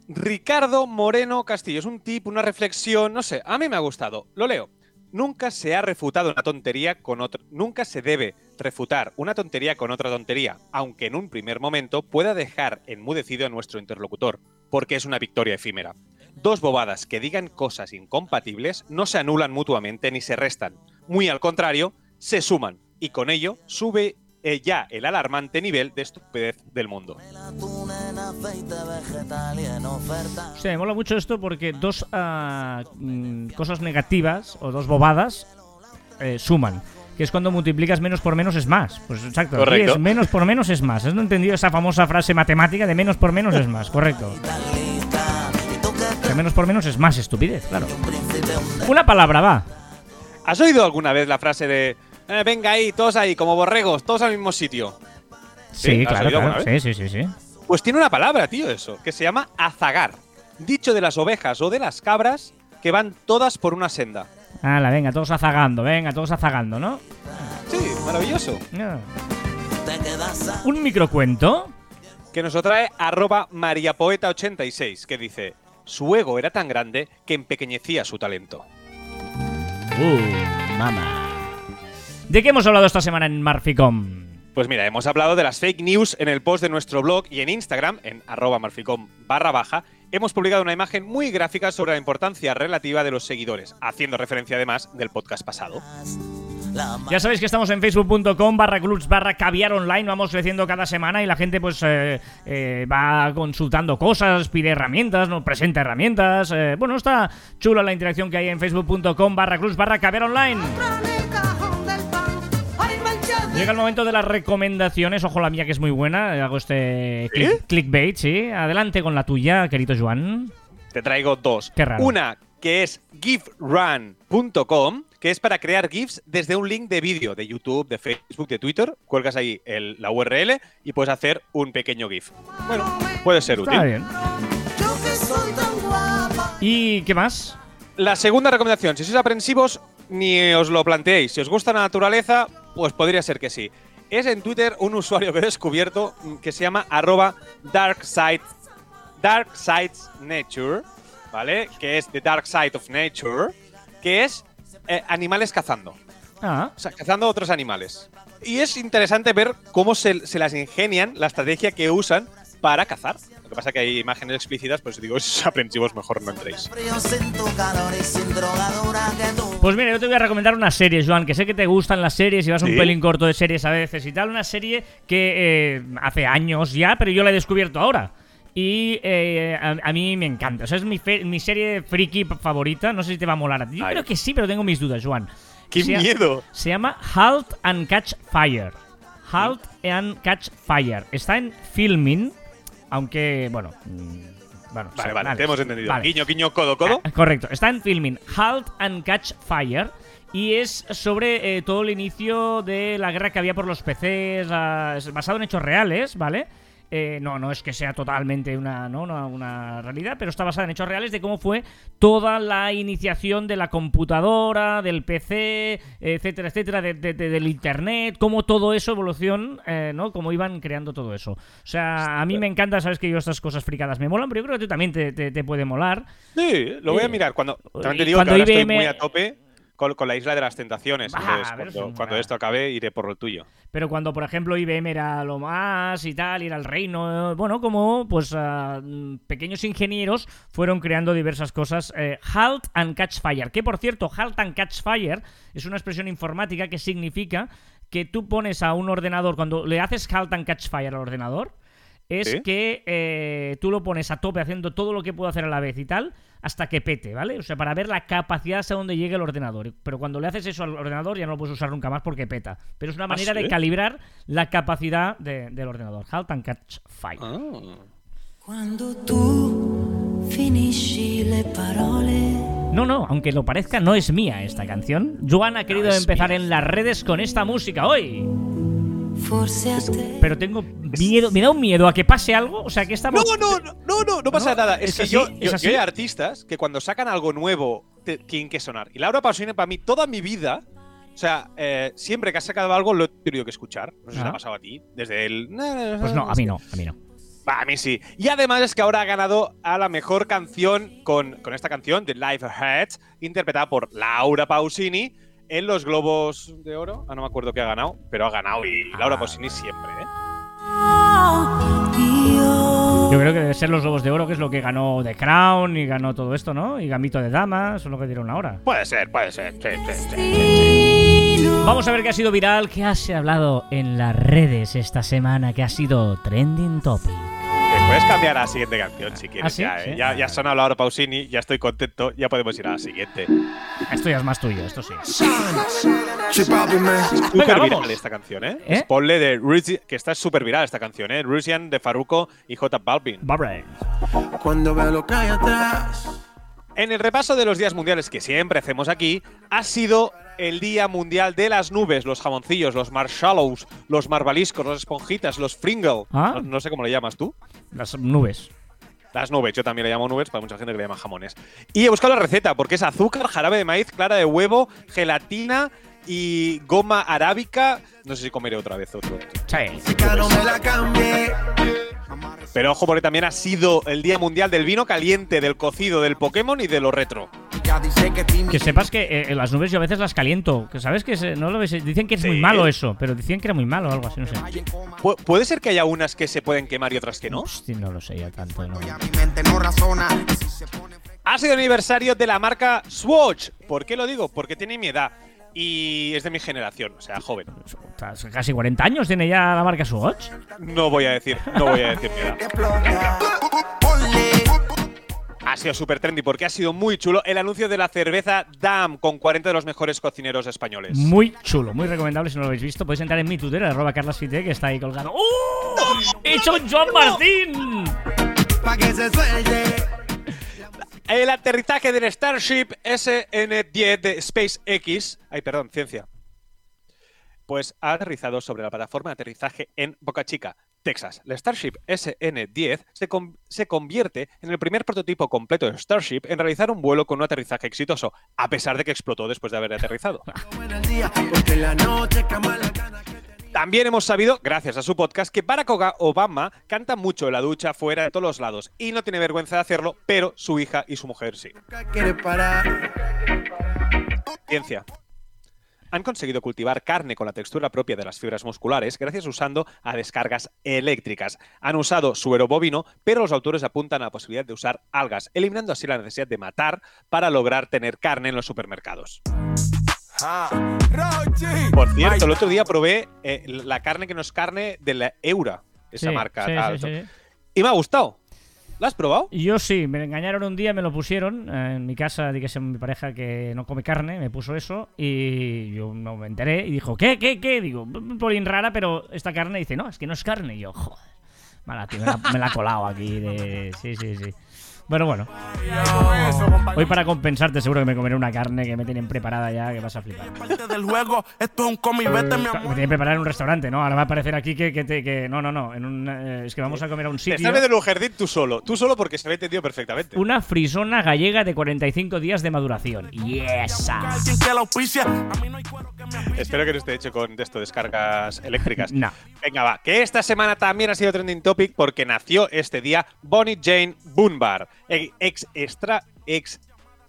Ricardo Moreno Castillo. Es un tip, una reflexión, no sé, a mí me ha gustado. Lo leo. Nunca se ha refutado una tontería con otra. Nunca se debe refutar una tontería con otra tontería, aunque en un primer momento pueda dejar enmudecido a nuestro interlocutor, porque es una victoria efímera. Dos bobadas que digan cosas incompatibles no se anulan mutuamente ni se restan. Muy al contrario, se suman, y con ello sube eh, ya el alarmante nivel de estupidez del mundo. O sea, me mola mucho esto porque dos mm, cosas negativas o dos bobadas eh, suman. Que es cuando multiplicas menos por menos es más. Pues exacto. Correcto. es menos por menos es más. ¿Has entendido esa famosa frase matemática de menos por menos es más? Correcto. menos por menos es más estupidez, claro. Una palabra, va. ¿Has oído alguna vez la frase de "Eh, venga ahí, todos ahí, como borregos, todos al mismo sitio? Sí, ¿Sí? ¿Has claro, claro. Sí, sí, sí, sí. Pues tiene una palabra, tío, eso, que se llama azagar. Dicho de las ovejas o de las cabras que van todas por una senda. Hala, venga, todos azagando, venga, todos azagando, ¿no? Sí, maravilloso. Ah. Un microcuento. Que nos lo trae arroba mariapoeta86, que dice, su ego era tan grande que empequeñecía su talento. Uh, mamá. ¿De qué hemos hablado esta semana en Marficom? Pues mira, hemos hablado de las fake news en el post de nuestro blog y en Instagram, en arroba marficom barra baja, hemos publicado una imagen muy gráfica sobre la importancia relativa de los seguidores, haciendo referencia además del podcast pasado. Ya sabéis que estamos en facebook.com barra clubs barra caviar online, vamos creciendo cada semana y la gente pues eh, eh, va consultando cosas, pide herramientas, nos presenta herramientas. eh, bueno, está chula la interacción que hay en facebook.com barra clubs barra caviar online. Llega el momento de las recomendaciones, ojo la mía que es muy buena, eh, hago este click- ¿Eh? clickbait, sí. Adelante con la tuya, querido Joan. Te traigo dos. Qué raro. Una que es gifrun.com, que es para crear GIFs desde un link de vídeo de YouTube, de Facebook, de Twitter. Cuelgas ahí el- la URL y puedes hacer un pequeño GIF. Bueno, puede ser Está útil. bien. ¿Y qué más? La segunda recomendación, si sois aprensivos, ni os lo planteéis. Si os gusta la naturaleza, pues podría ser que sí. Es en Twitter un usuario que he descubierto mm, que se llama arroba darkside, darksidesnature, ¿vale? Que es The Dark Side of Nature, que es eh, animales cazando. Ah, O sea, cazando otros animales. Y es interesante ver cómo se, se las ingenian, la estrategia que usan para cazar. Lo que pasa es que hay imágenes explícitas, pues digo, si aprensivos, mejor no entréis. Pues mira, yo te voy a recomendar una serie, Joan, que sé que te gustan las series y vas un ¿Sí? pelín corto de series a veces y tal. Una serie que eh, hace años ya, pero yo la he descubierto ahora. Y eh, a, a mí me encanta. O sea, es mi, fe- mi serie friki favorita. No sé si te va a molar a ti. Yo Ay. creo que sí, pero tengo mis dudas, Joan. ¡Qué Se- miedo! Se llama Halt and Catch Fire. Halt and Catch Fire. Está en filming, aunque, bueno. mm, bueno Vale, sí, vale, te hemos entendido. vale. Guiño, guiño, codo, codo. Ah, Correcto, está en filming Halt and Catch Fire y es sobre eh, todo el inicio de la guerra que había por los PCs, es basado en hechos reales, ¿vale? Eh, no, no es que sea totalmente una, ¿no? una, una realidad, pero está basada en hechos reales de cómo fue toda la iniciación de la computadora, del PC, etcétera, etcétera, de- de- de- del internet, cómo todo eso evolución, eh, ¿no? Cómo iban creando todo eso. O sea, a mí me encanta, sabes que yo estas cosas fricadas me molan, pero yo creo que a ti también te, te- te puede molar. Sí, lo voy Eh, a mirar. Cuando, también te digo cuando que ahora IBM estoy muy a tope con, con la isla de las tentaciones. Entonces, cuando, esto acabe, iré por lo tuyo. Pero cuando, por ejemplo, IBM era lo más y tal, y era el reino, bueno, como pues ah, pequeños ingenieros fueron creando diversas cosas. Eh, halt and catch fire. Que por cierto, halt and catch fire es una expresión informática que significa que tú pones a un ordenador, cuando le haces halt and catch fire al ordenador, es ¿Sí? que eh, tú lo pones a tope haciendo todo lo que puedo hacer a la vez y tal, hasta que pete, ¿vale? O sea, para ver la capacidad hasta donde llegue el ordenador. Pero cuando le haces eso al ordenador ya no lo puedes usar nunca más porque peta. Pero es una manera ¿sí? de calibrar la capacidad de- del ordenador. Halt and catch fire. Ah. Quando tu finisci le parole. No, no, aunque lo parezca, no es mía esta canción. Joan ha querido empezar mía. en las redes con esta música hoy. Pero tengo miedo, me da un miedo a que pase algo. O sea, que estamos. No, no, no, no, no, no pasa No, nada. es Es, que así, yo, yo, hay artistas que cuando sacan algo nuevo te- tienen que sonar. Y Laura Pausini, para mí, toda mi vida, o sea, eh, siempre que ha sacado algo lo he tenido que escuchar. No sé si te Ah. ha pasado a ti. Desde el. Pues no, a mí no, a mí no. Va, a mí sí. Y además es que ahora ha ganado a la mejor canción con, con esta canción, The Life Ahead, interpretada por Laura Pausini en los Globos de Oro. Ah, no me acuerdo qué ha ganado, pero ha ganado y Laura Ah. Pausini siempre, ¿eh? Yo creo que debe ser los Lobos de Oro, que es lo que ganó The Crown y ganó todo esto, ¿no? Y Gambito de Damas, son lo que dieron ahora. Puede ser, puede ser. Sí, sí, sí. Destino. Vamos a ver qué ha sido viral, qué ha se hablado en las redes esta semana, que ha sido trending topic. Puedes cambiar a la siguiente canción si quieres. ¿Ah, sí? ya, ¿eh? Sí. ya, ya ha sonado Laura Pausini, ya estoy contento, ya podemos ir a la siguiente. Esto ya es más tuyo, esto sí. Súper viral esta canción, ¿eh? ¿Eh? Ponle de Rusi- que está súper viral esta canción, ¿eh? Rusian de Faruco y J Balvin. Bye Cuando veo lo que hay atrás, En el repaso de los días mundiales que siempre hacemos aquí, ha sido el Día Mundial de las Nubes, los jamoncillos, los marshmallows, los marvaliscos, los esponjitas, los Fringle. Ah. No, no sé cómo le llamas tú. Las nubes. Las nubes, yo también le llamo nubes, para mucha gente que le llama jamones. Y he buscado la receta, porque es azúcar, jarabe de maíz, clara de huevo, gelatina y goma arábica. No sé si comeré otra vez otro. Sí. Pero ojo, porque también ha sido el Día Mundial del Vino Caliente, del cocido, del Pokémon y de lo retro. Que sepas que eh, las nubes yo a veces las caliento. Que sabes que se- no lo ves. Dicen que es muy Sí. malo eso, pero decían que era muy malo o algo así, no sé. Pu- ¿Puede ser que haya unas que se pueden quemar y otras que no? Hostia, no lo sé ya tanto. no. Ha sido el aniversario de la marca Swatch. ¿Por qué lo digo? Porque tiene mi edad y es de mi generación, o sea, joven. Casi 40 años tiene ya la marca Swatch. No voy a decir, no voy a decir. Ponle. Ha sido súper trendy porque ha sido muy chulo el anuncio de la cerveza DAM con 40 de los mejores cocineros españoles. Muy chulo, muy recomendable si no lo habéis visto. Podéis entrar en mi Twitter, arroba carlasfite, que está ahí colgado. ¡Oh! ¡He hecho un Joan Martín! Pa' que se suelte. El aterrizaje del Starship SN-10 de SpaceX. Ay, perdón, ciencia. Pues ha aterrizado sobre la plataforma de aterrizaje en Boca Chica, Texas. La Starship SN-10 se, se convierte en el primer prototipo completo de Starship en realizar un vuelo con un aterrizaje exitoso, a pesar de que explotó después de haber aterrizado. También hemos sabido, gracias a su podcast, que Barack Obama canta mucho en la ducha, fuera, de todos los lados, y no tiene vergüenza de hacerlo, pero su hija y su mujer sí. Ciencia. Han conseguido cultivar carne con la textura propia de las fibras musculares gracias usando a descargas eléctricas. Han usado suero bovino, pero los autores apuntan a la posibilidad de usar algas, eliminando así la necesidad de matar para lograr tener carne en los supermercados. Ah. Por cierto, el otro día probé eh, la carne que no es carne de la Eura, esa Sí, marca. sí, tal. sí, sí. Y me ha gustado. ¿La has probado? Yo sí, me engañaron un día, me lo pusieron eh, en mi casa, dije mi pareja que no come carne, me puso eso y yo no me enteré y dijo, ¿qué, qué, qué? Digo, un polín rara, pero esta carne dice, no, es que no es carne. Y yo, joder, mala, tío, me la, me la ha colado aquí de... Sí, sí, sí. Bueno, bueno. Hoy para compensarte seguro que me comeré una carne que me tienen preparada ya, que vas a flipar. parte del juego. Esto es un comi, vete, mi Me tienen preparada en un restaurante, ¿no? Ahora va a aparecer aquí que, que, te- que- no, no, no, en un, eh, es que vamos a comer a un Te sitio. estás viendo el jardín tú solo. Tú solo porque se había entendido perfectamente. Una frisona gallega de 45 días de maduración. Me auspicie. Espero que no esté hecho con de esto, descargas eléctricas. No. Venga, va. Que esta semana también ha sido trending topic porque nació este día Bonnie Jane Bunbar, e- ex extra, ex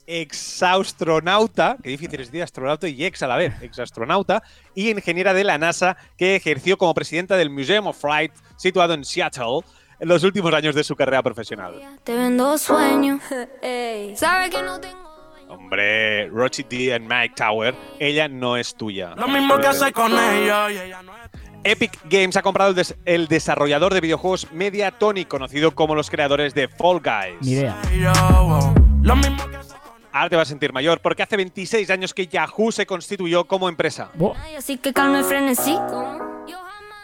exastronauta, qué difícil es decir astronauta y ex a la vez, exastronauta, y ingeniera de la NASA que ejerció como presidenta del Museum of Flight situado en Seattle en los últimos años de su carrera profesional. Te vendo sueños. Sabe que no tengo. Hombre, Rochi D and Mike Tower, ella no es tuya. Lo mismo que hace con ella. Y ella no es. Epic Games ha comprado el, des- el desarrollador de videojuegos Mediatonic, conocido como los creadores de Fall Guys. Ni idea. Yo, oh. Lo mismo que hace con Ahora te vas a sentir mayor porque hace 26 años que Yahoo se constituyó como empresa.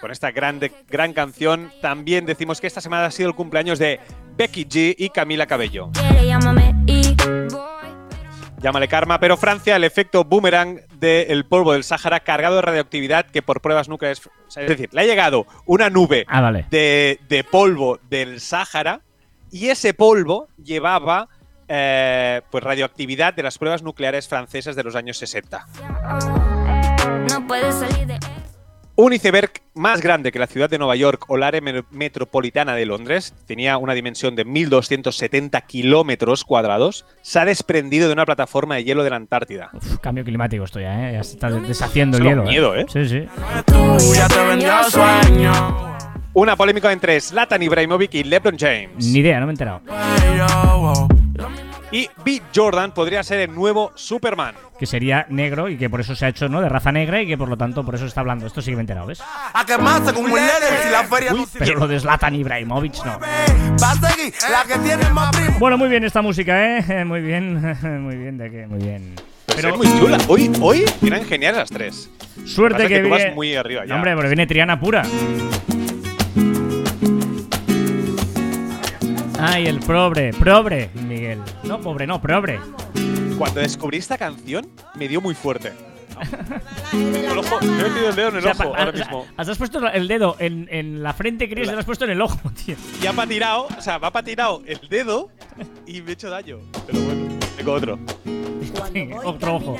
Con esta grande, gran canción también decimos que esta semana ha sido el cumpleaños de Becky G y Camila Cabello. Llámale karma, pero Francia, el efecto boomerang del polvo del Sáhara cargado de radioactividad que por pruebas nucleares... o sea, es decir, le ha llegado una nube Ah, vale. de, de polvo del Sáhara y ese polvo llevaba eh, pues radioactividad de las pruebas nucleares francesas de los años 60. No puedes salir de. Un iceberg más grande que la ciudad de Nueva York o la área me- metropolitana de Londres, tenía una dimensión de 1.270 kilómetros cuadrados, se ha desprendido de una plataforma de hielo de la Antártida. Uf, cambio climático esto ya, ¿eh? Ya se está deshaciendo el hielo. miedo, ¿eh? Sí, sí. sueño. Una polémica entre Zlatan Ibrahimovic y LeBron James. Ni idea, no me he enterado. Y B. Jordan podría ser el nuevo Superman. Que sería negro y que por eso se ha hecho, ¿no? De raza negra y que por lo tanto por eso está hablando. Esto sí que me he enterado, ¿ves? A quemarse con Will Leonard si la feria sirve. Pero lo de Zlatan Ibrahimovic, no. Va a seguir la que tiene más primo. Bueno, muy bien esta música, ¿eh? Muy bien, muy bien, de qué, muy bien. Pero Pero es muy chula. Hoy, hoy tienen genial las tres. suerte que, que tú vas viene- muy arriba ya. No, hombre, pero viene Triana pura. Ay, el pobre, pobre, Miguel. No, pobre, no, pobre. Cuando descubrí esta canción, me dio muy fuerte. El ojo, me he metido el dedo en el O sea, ojo ahora mismo. has puesto el dedo en, en la frente, Chris, y lo has puesto en el ojo, tío. Me ha tirado, o sea, me ha patinado el dedo y me he hecho daño. Pero bueno, tengo otro. Otro ojo.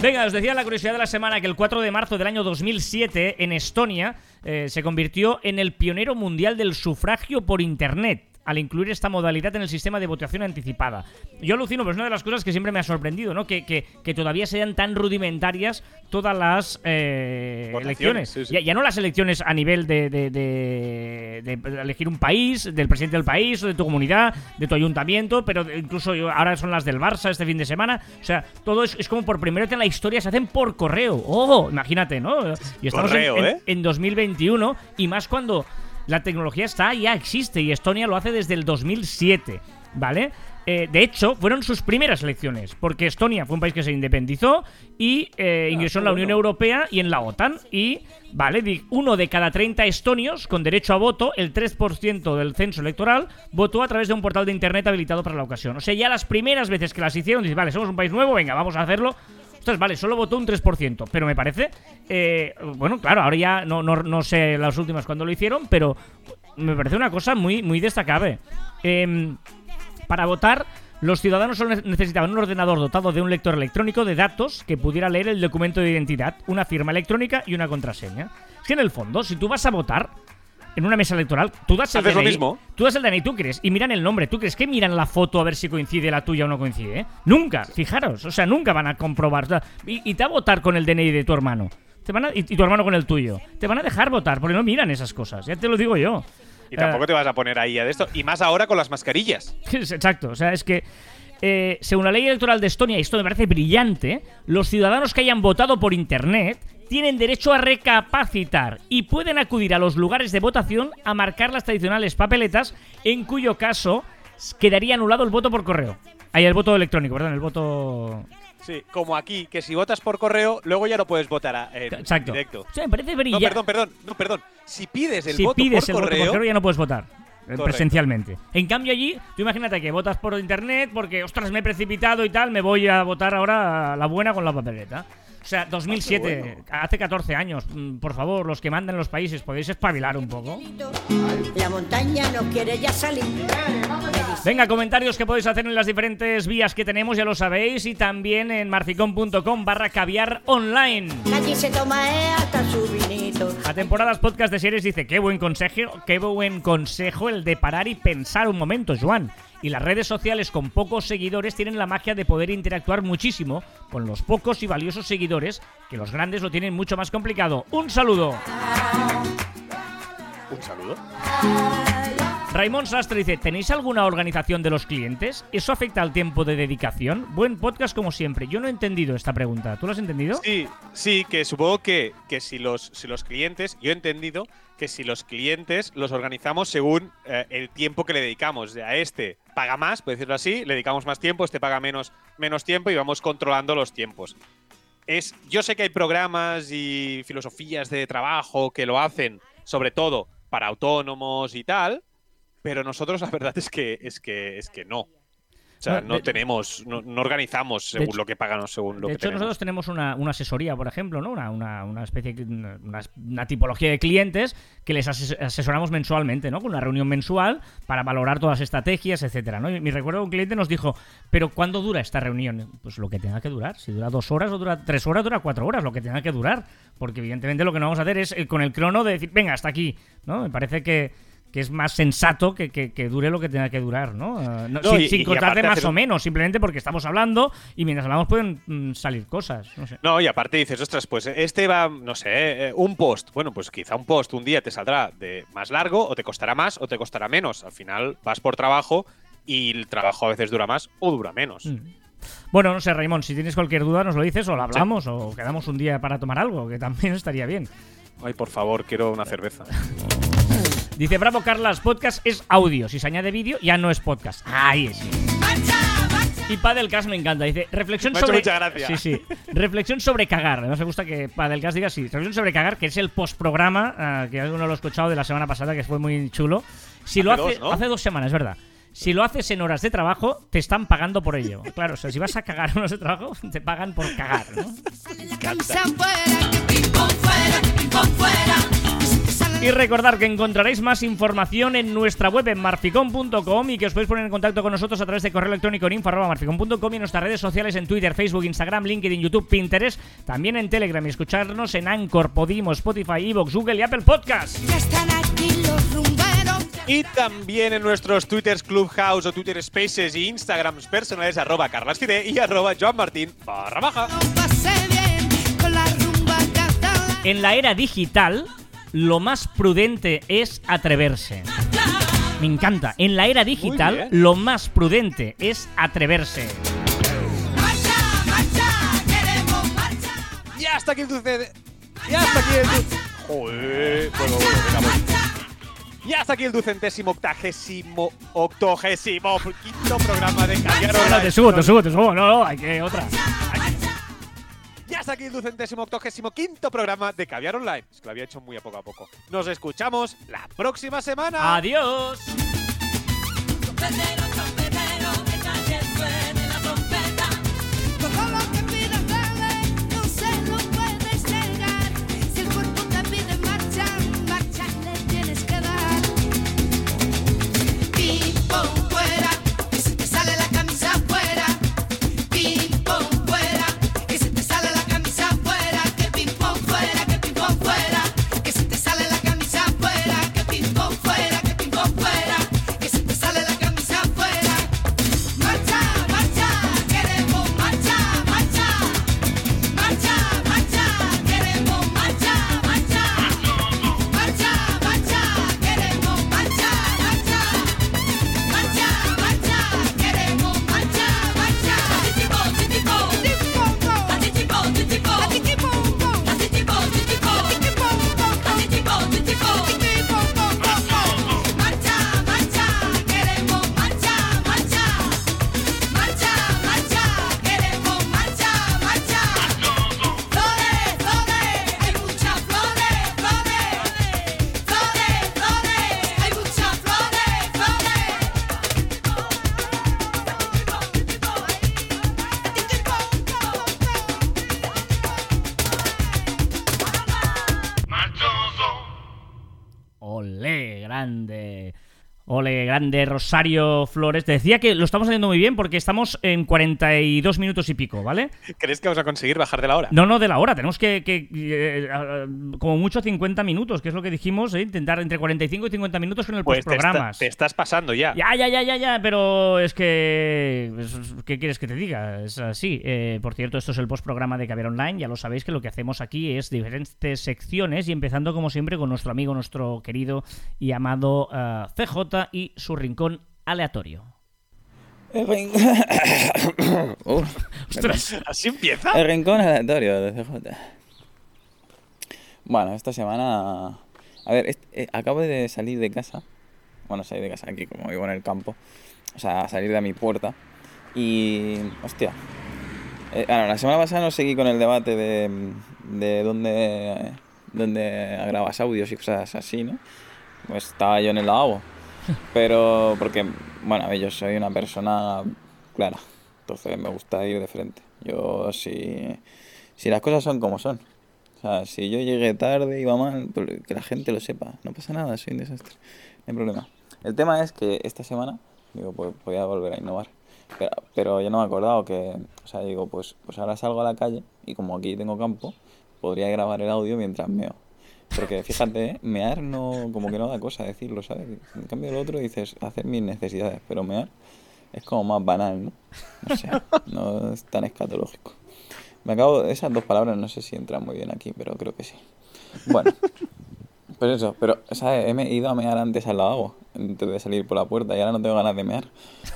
Venga, os decía la curiosidad de la semana que el 4 de marzo del año 2007 en Estonia eh, se convirtió en el pionero mundial del sufragio por Internet al incluir esta modalidad en el sistema de votación anticipada. Yo alucino, pero es una de las cosas que siempre me ha sorprendido, ¿no? Que, que- que todavía sean tan rudimentarias todas las eh, elecciones. sí, sí. Ya, ya no las elecciones a nivel de, de- de- de elegir un país, del presidente del país, o de tu comunidad, de tu ayuntamiento, pero incluso ahora son las del Barça este fin de semana. O sea, todo es, es como por primera vez en la historia se hacen por correo. ¡Oh! Imagínate, ¿no? Y estamos en- Correo, en, ¿eh? en 2021 y más cuando la tecnología está, ya existe y Estonia lo hace desde el 2007, ¿vale? Eh, de hecho, fueron sus primeras elecciones, porque Estonia fue un país que se independizó y eh, ingresó en la Unión Europea y en la OTAN. Y, vale, uno de cada 30 estonios con derecho a voto, el 3% del censo electoral, votó a través de un portal de internet habilitado para la ocasión. O sea, ya las primeras veces que las hicieron, dices, vale, somos un país nuevo, venga, vamos a hacerlo. Ostras, vale, solo votó un 3%, pero me parece. eh, bueno, claro, ahora ya no, no, no sé las últimas cuando lo hicieron, pero me parece una cosa muy, muy destacable. Em, para votar, los ciudadanos solo ne- necesitaban un ordenador dotado de un lector electrónico de datos que pudiera leer el documento de identidad, una firma electrónica y una contraseña. Es que en el fondo, si tú vas a votar en una mesa electoral, tú das el Haces lo DNI, mismo. Tú das el DNI, tú crees, y miran el nombre. ¿Tú crees que miran la foto a ver si coincide la tuya o no coincide? eh? Nunca, fijaros, o sea, nunca van a comprobar. Y, y te va a votar con el DNI de tu hermano. Te van a- y, y tu hermano con el tuyo. Te van a dejar votar porque no miran esas cosas, ya te lo digo yo. Y tampoco Eh, te vas a poner ahí a de esto. Y más ahora con las mascarillas. Exacto, o sea, es que eh, según la ley electoral de Estonia, y esto me parece brillante, los ciudadanos que hayan votado por Internet tienen derecho a recapacitar y pueden acudir a los lugares de votación a marcar las tradicionales papeletas, en cuyo caso quedaría anulado el voto por correo. Ahí el voto electrónico, perdón, el voto... Sí, como aquí, que si votas por correo, luego ya no puedes votar a- en Exacto. directo. O sea, me parece No, perdón, perdón, no, perdón. Si pides el si voto pides por el voto correo, por correo ya no puedes votar. eh, Correcto. Presencialmente. En cambio allí, tú imagínate que votas por internet porque, ostras, me he precipitado y tal, me voy a votar ahora a la buena con la papeleta. O sea, 2007, hace 14 años. Mm, Por favor, los que mandan en los países, ¿podéis espabilar un poco? La montaña no quiere ya salir. Venga, comentarios que podéis hacer en las diferentes vías que tenemos, ya lo sabéis, y también en marficon.com barra caviar online. Allí se toma eh, hasta su vinito. A temporadas podcast de series dice, qué buen consejo, qué buen consejo el de parar y pensar un momento, Joan. Y las redes sociales con pocos seguidores tienen la magia de poder interactuar muchísimo con los pocos y valiosos seguidores, que los grandes lo tienen mucho más complicado. Un saludo. un saludo. Raymond Sastre dice, ¿tenéis alguna organización de los clientes? ¿Eso afecta al tiempo de dedicación? Buen podcast como siempre. Yo no he entendido esta pregunta. ¿Tú lo has entendido? Sí, sí, que supongo que, que si, los, si los clientes, yo he entendido que si los clientes los organizamos según eh, el tiempo que le dedicamos. A este paga más, por decirlo así, le dedicamos más tiempo, este paga menos, menos tiempo y vamos controlando los tiempos. Es, yo sé que hay programas y filosofías de trabajo que lo hacen, sobre todo para autónomos y tal, pero nosotros la verdad es que es que es que no. Sea, No, no de- tenemos, no, no organizamos según hecho- lo que pagan o según lo de que hecho, tenemos. nosotros tenemos una, una asesoría, por ejemplo, ¿no? Una, una, una especie de- una, una tipología de clientes que les ases- asesoramos mensualmente, ¿no? Con una reunión mensual para valorar todas las estrategias, etcétera, ¿no? Y me recuerdo que un cliente nos dijo, pero ¿cuándo dura esta reunión? Pues lo que tenga que durar. Si dura dos horas o dura tres horas, dura cuatro horas, lo que tenga que durar. Porque evidentemente lo que no vamos a hacer es eh, con el crono de decir, venga, hasta aquí, ¿no? Me parece que que es más sensato que, que- que dure lo que tenga que durar, ¿no? Eh, no- No, sin y- sin más hacer o menos, simplemente porque estamos hablando y mientras hablamos pueden mm, salir cosas. No sé. No, y aparte dices, ostras, pues este va, no sé, eh, un post. Bueno, pues quizá un post un día te saldrá de más largo, o te costará más, o te costará menos. Al final vas por trabajo y el trabajo a veces dura más o dura menos. Mm. Bueno, no sé, Raymond, si tienes cualquier duda nos lo dices o lo hablamos o quedamos un día para tomar algo, que también estaría bien. Ay, por favor, quiero una cerveza. Dice, bravo Carlas, podcast es audio. Si se añade vídeo, ya no es podcast. Ahí es. Y Padelcast me encanta. Dice, reflexión Me ha hecho sobre. mucha gracia. Sí, sí. Reflexión sobre cagar. Además, me gusta que Padelcast diga así. Reflexión sobre cagar, que es el postprograma, ah, que alguno lo ha escuchado de la semana pasada, que fue muy chulo. Si lo Hace hace, dos, ¿no? hace dos semanas, ¿verdad? si lo haces en horas de trabajo, te están pagando por ello. Claro, o sea, si vas a cagar en horas de trabajo, te pagan por cagar, ¿no? Y recordar que encontraréis más información en nuestra web en marficon.com y que os podéis poner en contacto con nosotros a través de correo electrónico en info@marficon.com y en nuestras redes sociales en Twitter, Facebook, Instagram, LinkedIn, YouTube, Pinterest, también en Telegram y escucharnos en Anchor, Podimo, Spotify, Evox, Google y Apple Podcasts. Ya están aquí los rumberos. Y también en nuestros Twitters Clubhouse o Twitter Spaces y Instagrams personales arroba carlasfide y arroba joanmartin barra baja. En la era digital, lo más prudente es atreverse. Me encanta. En la era digital, lo más prudente es atreverse. Marcha, marcha, queremos marcha. Y hasta aquí el dulce. Y hasta aquí el. Joder. Bueno, bueno, venga, voy. Y hasta aquí el ducentésimo octagésimo octogésimo quinto programa de Caviar No, te subo, te subo, te subo. No, no, hay que otra. Y hasta aquí el ducentésimo octogésimo quinto programa de Caviar Online. Es que lo había hecho muy a poco a poco. Nos escuchamos la próxima semana. Adiós. Grande Rosario Flores. Te decía que lo estamos haciendo muy bien porque estamos en 42 minutos y pico, ¿vale? ¿Crees que vamos a conseguir bajar de la hora? No, no, de la hora. Tenemos que, que, eh, ah, como mucho 50 minutos, que es lo que dijimos, ¿eh? intentar entre 45 y 50 minutos con el Pues te, está- postprogramas. te estás pasando ya. Ya, ya, ya, ya, ya, pero es que... es- ¿Qué quieres que te diga? Es así. Eh, por cierto, esto es el postprograma de Caber Online. Ya lo sabéis que lo que hacemos aquí es diferentes secciones y empezando como siempre con nuestro amigo, nuestro querido y amado eh, CJ y su rincón aleatorio. El, rin- Uf, ¡Ostras! ¿Así empieza? el rincón aleatorio de CJ. Bueno, esta semana. A ver, eh, acabo de salir de casa. Bueno, salir de casa aquí, como vivo en el campo. O sea, salir de mi puerta. Y. Hostia. Eh, bueno, la semana pasada no seguí con el debate de, de dónde, dónde grabas audios y cosas así, ¿no? Pues estaba yo en el lavabo. Pero porque, bueno, yo soy una persona clara. Entonces me gusta ir de frente. Yo si, si las cosas son como son. O sea, si yo llegué tarde, iba mal, pues que la gente lo sepa. No pasa nada, soy un desastre. No hay problema. El tema es que esta semana, digo, pues voy a volver a innovar. Pero, pero yo no me he acordado que, o sea, digo, pues, pues ahora salgo a la calle y como aquí tengo campo, podría grabar el audio mientras meo. Porque fíjate, ¿eh? mear no, como que no da cosa decirlo, ¿sabes? En cambio el otro dices hacer mis necesidades, pero mear es como más banal, ¿no? No sé, no es tan escatológico. Me acabo, esas dos palabras no sé si entran muy bien aquí, pero creo que sí. Bueno, pues eso, pero, ¿sabes? He ido a mear antes al lavabo, antes de salir por la puerta, y ahora no tengo ganas de mear,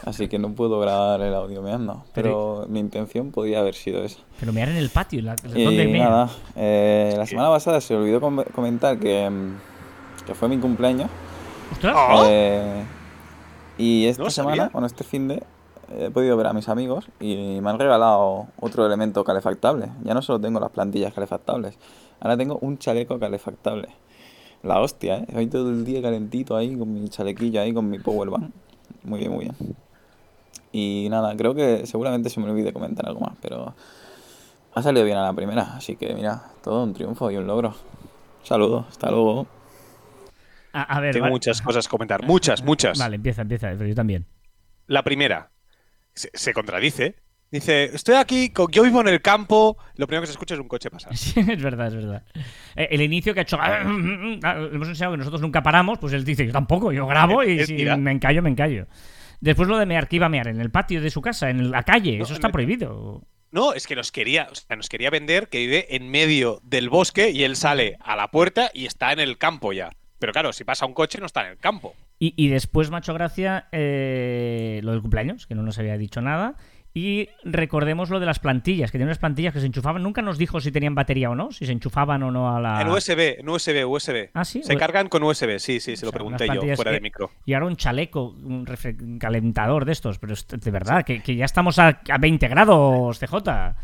así que no puedo grabar el audio meando. Pero mi intención podía haber sido esa. Pero mear en el patio, la- Y ¿dónde mea? nada, eh, la semana pasada se olvidó com- comentar que, mm, que fue mi cumpleaños. ¡Ostras! Ah. eh, y esta No semana, sabía. bueno, este fin de he podido ver a mis amigos y me han regalado otro elemento calefactable. Ya no solo tengo las plantillas calefactables, ahora tengo un chaleco calefactable. La hostia, ¿eh? Hoy todo el día calentito ahí con mi chalequillo ahí, con mi powerbank. muy bien, muy bien. Y nada, creo que seguramente se me olvide comentar algo más, pero ha salido bien a la primera, así que mira, todo un triunfo y un logro. Saludos, hasta luego. A, a ver, Tengo vale. muchas cosas que comentar. Muchas, muchas. Vale, empieza, empieza, pero yo también. La primera, se, se contradice. Dice, estoy aquí, yo vivo en el campo, lo primero que se escucha es un coche pasar. Sí, es verdad, es verdad. Eh, El inicio que ha hecho. Le hemos enseñado que nosotros nunca paramos, pues él dice, yo tampoco, yo grabo y si me encallo, me encallo. Después lo de mear, que iba a mear en el patio de su casa, en la calle, No, eso está prohibido. No, es que nos quería, o sea, nos quería vender que vive en medio del bosque y él sale a la puerta y está en el campo ya. Pero claro, si pasa un coche no está en el campo. Y, y después, Macho Gracia, eh, lo del cumpleaños, que no nos había dicho nada. Y recordemos lo de las plantillas, que tienen unas plantillas que se enchufaban. Nunca nos dijo si tenían batería o no, si se enchufaban o no a la. En USB, en USB, USB. Ah, sí. Se cargan con USB, sí, sí, se lo O sea, unas pregunté yo fuera de micro. Y ahora un chaleco, un refre- calentador de estos. Pero de verdad, que, que ya estamos a, a 20 grados, CJ.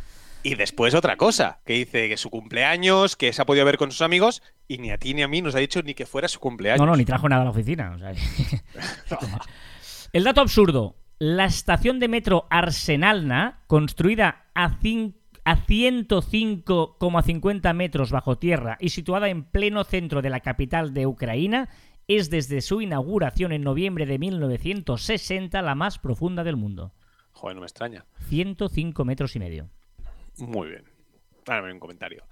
Y después otra cosa, que dice que su cumpleaños, que se ha podido ver con sus amigos, y ni a ti ni a mí nos ha dicho ni que fuera su cumpleaños. No, no, ni trajo nada a la oficina. o sea que- El dato absurdo. La estación de metro Arsenalna, construida a, a 105,50 metros bajo tierra y situada en pleno centro de la capital de Ucrania, es desde su inauguración en noviembre de 1960 la más profunda del mundo. Joder, no me extraña. 105 metros y medio. Muy bien. Dame un comentario.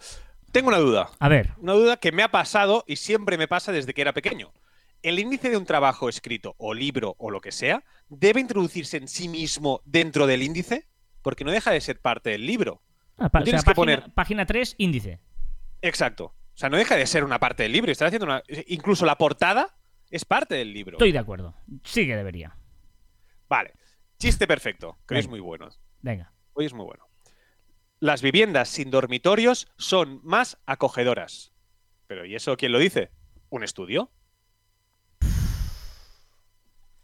Tengo una duda. A ver, Una duda que me ha pasado y siempre me pasa desde que era pequeño. ¿El índice de un trabajo escrito o libro o lo que sea debe introducirse en sí mismo dentro del índice? Porque no deja de ser parte del libro. ah, pa- Tú o sea, tienes que página, poner- página 3, índice. Exacto. O sea, no deja de ser una parte del libro. Estás haciendo una... Incluso la portada es parte del libro. Estoy de acuerdo. Sí que debería. Vale. Chiste perfecto, que hoy es muy bueno. Venga. Hoy es muy bueno. Las viviendas sin dormitorios son más acogedoras. Pero ¿y eso quién lo dice? ¿Un estudio?